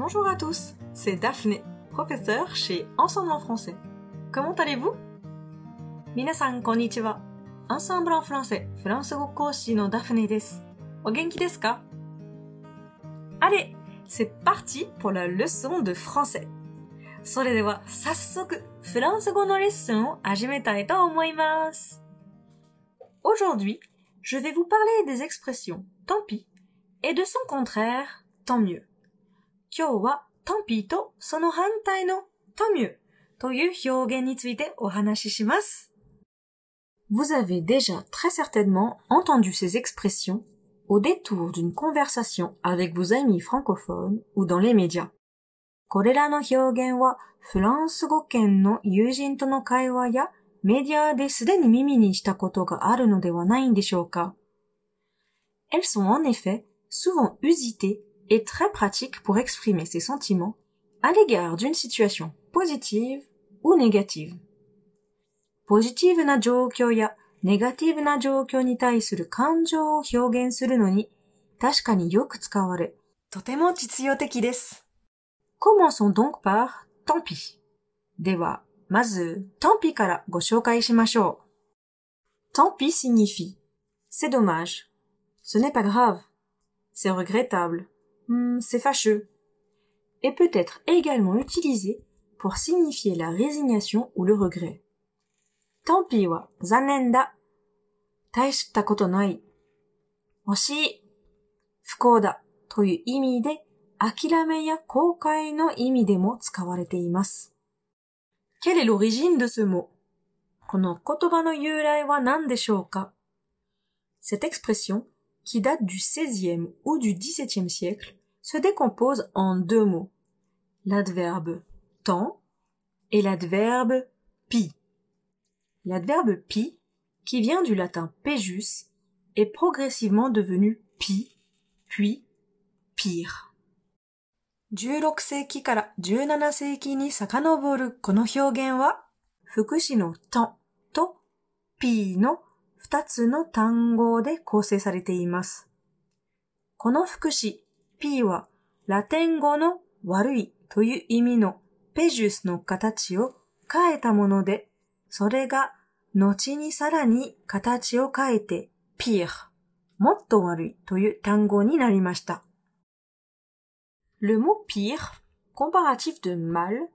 Bonjour à tous, c'est Daphné, professeure chez Ensemble en français. Comment allez-vous 皆さんこんにちは。Ensemble en français フランス語講師のダフネです。お元気ですか Allez, c'est parti pour la leçon de français. それでは早速フランス語のレッスンを始めたいと思います。Aujourd'hui, je vais vous parler des expressions tant pis et de son contraire tant mieux. 今日は tant pis とその反対の tant mieux という表現についてお話しします。Vous avez déjà très certainement entendu ces expressions au détour d'une conversation avec vos amis francophones ou dans les médias. これらの表現はフランス語圏の友人との会話やメディアですでに耳にしたことがあるのではないんでしょうか Elles sont en effet souvent usitées et très pratiques pour exprimer ses sentiments à l'égard d'une situation positive ou négative. ポジティブな状況やネガティブな状況に対する感情を表現するのに確かによく使われ、とても実用的です。Commençons donc par tant pis. では、まず、tant pis からご紹介しましょう。tant pis signifie c'est dommage, ce n'est pas grave, c'est regrettable, Hmm, c'est fâcheux, et peut être également utilisé pour signifier la résignation ou le regret. tant pis は残念だ、大したことない、惜しい、不幸だという意味で諦めや後悔の意味でも使われています。Quelle est l'origine de ce mot? この言葉の由来は何でしょうか Cette expression, qui date du XVIe ou du XVIIe siècle, se décompose en deux mots. L'adverbe tant et l'adverbe pi. L'adverbe pi, qui vient du latin pejus, est progressivement devenu pi, puis pire. 16世紀から17世紀に遡るこの表現は、副詞のtantと p の二つの単語で構成されています。この副詞 p はラテン語の悪いという意味のペジュスの形を変えたもので、それが後にさらに形を変えて pire、もっと悪いという単語になりました。Le mot pire, comparatif de mal,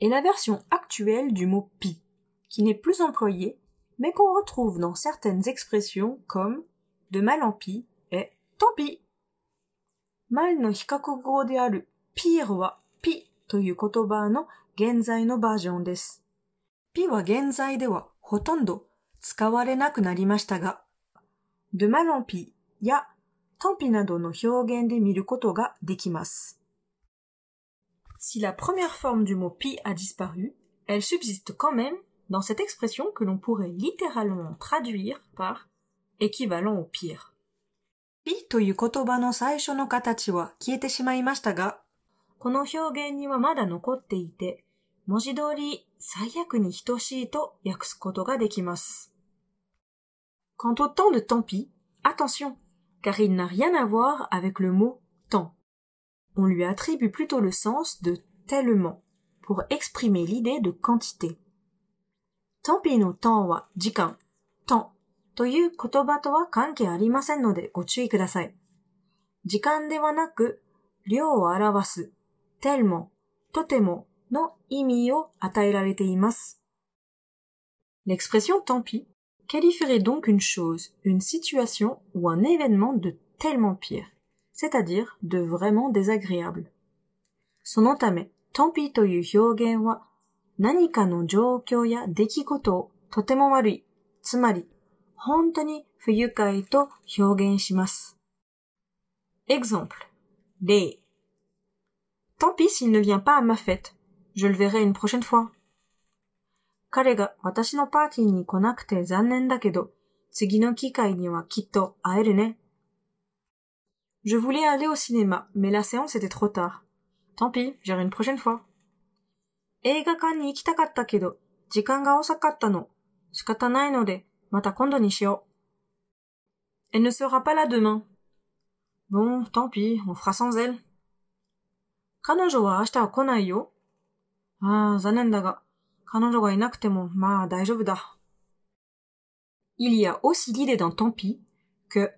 est la version actuelle du mot pi, qui n'est plus employé, mais qu'on retrouve dans certaines expressions comme de mal en pis et tant pis. Mal の比較語である pire は pi という言葉の現在のバージョンです。pi は現在ではほとんど使われなくなりましたが、de mal en pis や tant pis などの表現で見ることができます。Si la première forme du mot pi a disparu, elle subsiste quand même dans cette expression que l'on pourrait littéralement traduire par équivalent au pire. Pi という言葉の最初の形は消えてしまいましたが、この表現にはまだ残っていて、文字通り最悪に等しいと訳すことができます。Quant au temps de tant pis, attention, car il n'a rien à voir avec le mot temps on lui attribue plutôt le sens de tellement pour exprimer l'idée de quantité. tant pis の temps は時間、temps という言葉とは関係ありませんのでご注意ください。時間ではなく、量を表す、tellement、とてもの意味を与えられています。L'expression tant pis qualifierait donc une chose, une situation ou un événement de tellement pire. c'est-à-dire de vraiment désagréable. そのため、tant pis という表現は何かの状況や出来事をとても悪い、つまり本当に不愉快と表現します。Exemple. 例。Tant pis s'il ne vient pas à ma fête. Je le verrai une prochaine fois. 彼が私のパーティーに来なくて残念だけど、次の機会にはきっと会えるね。Je voulais aller au cinéma, mais la séance était trop tard. Tant pis, j'irai une prochaine fois. 映画館に行きたかったけど、時間が遅かったの。仕方ないので、また今度にしよう。Elle ne sera pas là demain. Bon, tant pis, on fera sans elle. 彼女は明日は来ないよ。ああ、残念だが、彼女がいなくても、まあ大丈夫だ。Il y a aussi l'idée dans tant pis que,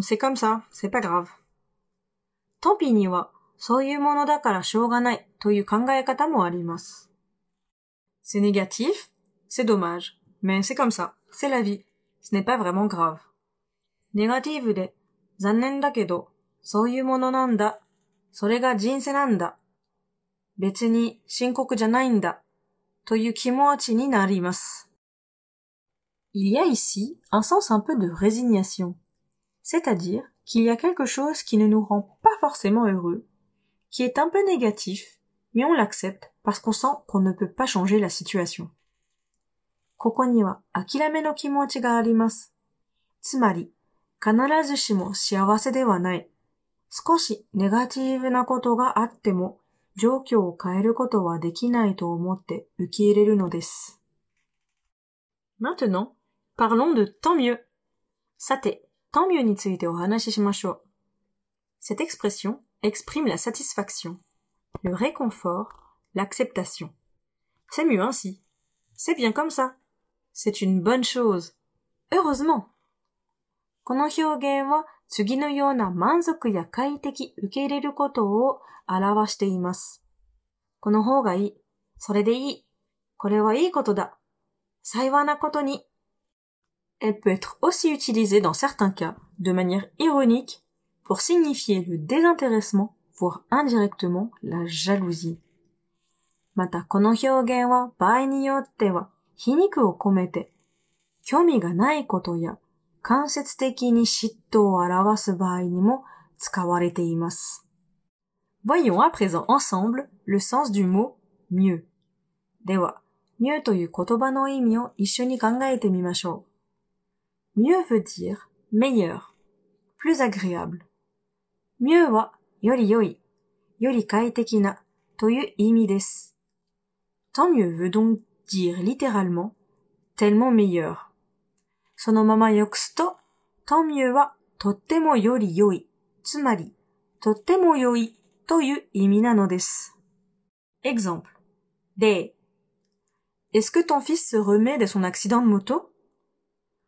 c'est comme ça, c'est pas grave. トピには、そういうものだからしょうがないという考え方もあります。C'est négatif, c'est dommage, mais c'est comme ça, c'est la vie, ce n'est pas vraiment grave. ネガティブで、残念だけど、そういうものなんだ。それが人生なんだ。別に深刻じゃないんだ。という気持ちになります。Il y a ici un sens un peu de résignation. C'est-à-dire qu'il y a quelque chose qui ne nous rend pas forcément heureux, qui est un peu négatif, mais on l'accepte parce qu'on sent qu'on ne peut pas changer la situation. ここには諦めの気持ちがあります。つまり、必ずしも幸せではない。少しネガティブなことがあっても、状況を変えることはできないと思って受け入れるのです。Maintenant, parlons de tant mieux. さて、tant mieux についてお話ししましょう。Cette expression exprime la satisfaction, le réconfort, l'acceptation. C'est mieux ainsi. C'est bien comme ça. C'est une bonne chose. Heureusement. この表現は次のような満足や快適受け入れることを表しています。この方がいい。それでいい。これはいいことだ。幸いなことに。Elle peut être aussi utilisée dans certains cas, de manière ironique, pour signifier le désintéressement, voire indirectement la jalousie. また、この表現は場合によっては 皮肉を込めて、興味がないことや間接的に嫉妬を表す場合にも使われています。Voyons à présent ensemble le sens du mot mieux. では、mieux という言葉の意味を一緒に考えてみましょう。mieux veut dire meilleur, plus agréable. mieux はより良い、より快適なという意味です。tant mieux veut donc dire littéralement tellement meilleur. そのまま訳すと、トミュはとってもより良い、つまり、とっても良いという意味なのです。Exemple. D. Est-ce que ton fils se remet de son accident de moto?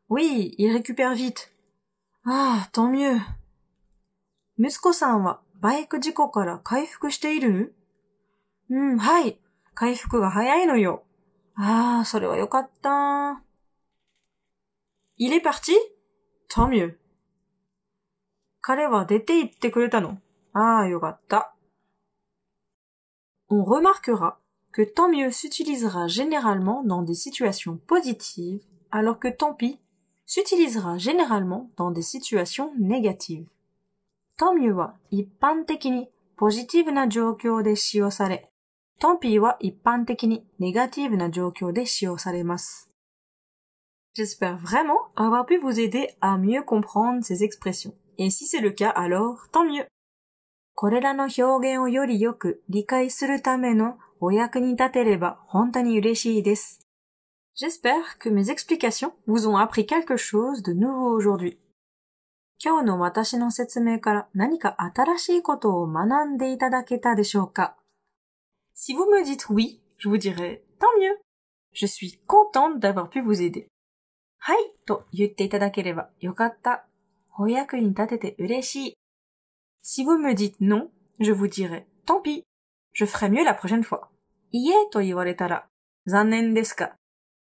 Oui, il récupère vite. Ah, tant mieux. 息子さんはバイク事故から回復しているうん、はい。回復が早いのよ。 ああ、それはよかった。Il est parti? Tant mieux. 彼は出て行ってくれたの。ああ、よかった。On remarquera que tant mieux s'utilisera généralement dans des situations positives, alors que tant pis s'utilisera généralement dans des situations négatives. tant mieux は一般的にポジティブな状況で使用され、 tant pis は一般的にネガティブな状況で使用されます。J'espère vraiment avoir pu vous aider à mieux comprendre ces expressions. Et si c'est le cas, alors tant mieux. これらの表現をよりよく理解するためのお役に立てれば本当に嬉しいです。J'espère que mes explications vous ont appris quelque chose de nouveau aujourd'hui. 今日の私の説明から何か新しいことを学んでいただけたでしょうか Si vous me dites oui, je vous dirai tant mieux. Je suis contente d'avoir pu vous aider. はいと言っていただければよかった。お役に立てて嬉しい。Si vous me dites non, je vous dirai tant pis. Je ferai mieux la prochaine fois. いえと言われたら残念ですが、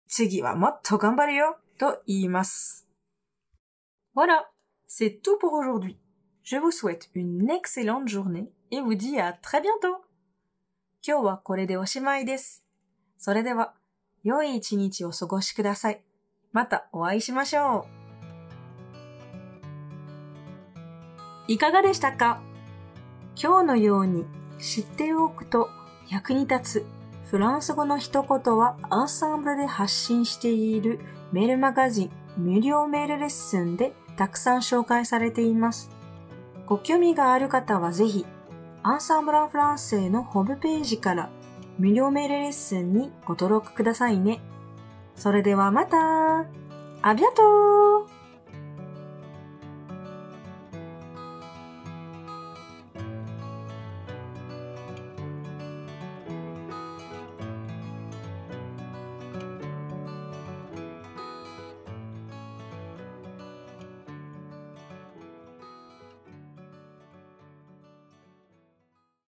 次はもっと頑張るよと言います。Voilà, c'est tout pour aujourd'hui. Je vous souhaite une excellente journée et vous dis à très bientôt. 今日はこれでおしまいです。それでは、良い一日を過ごしください。またお会いしましょう。いかがでしたか？今日のように知っておくと役に立つフランス語の一言はアンサンブルで発信しているメールマガジン無料メールレッスンでたくさん紹介されています。ご興味がある方はぜひアンサンブランフランセのホームページから無料メールレッスンにご登録くださいね。それではまたありがとう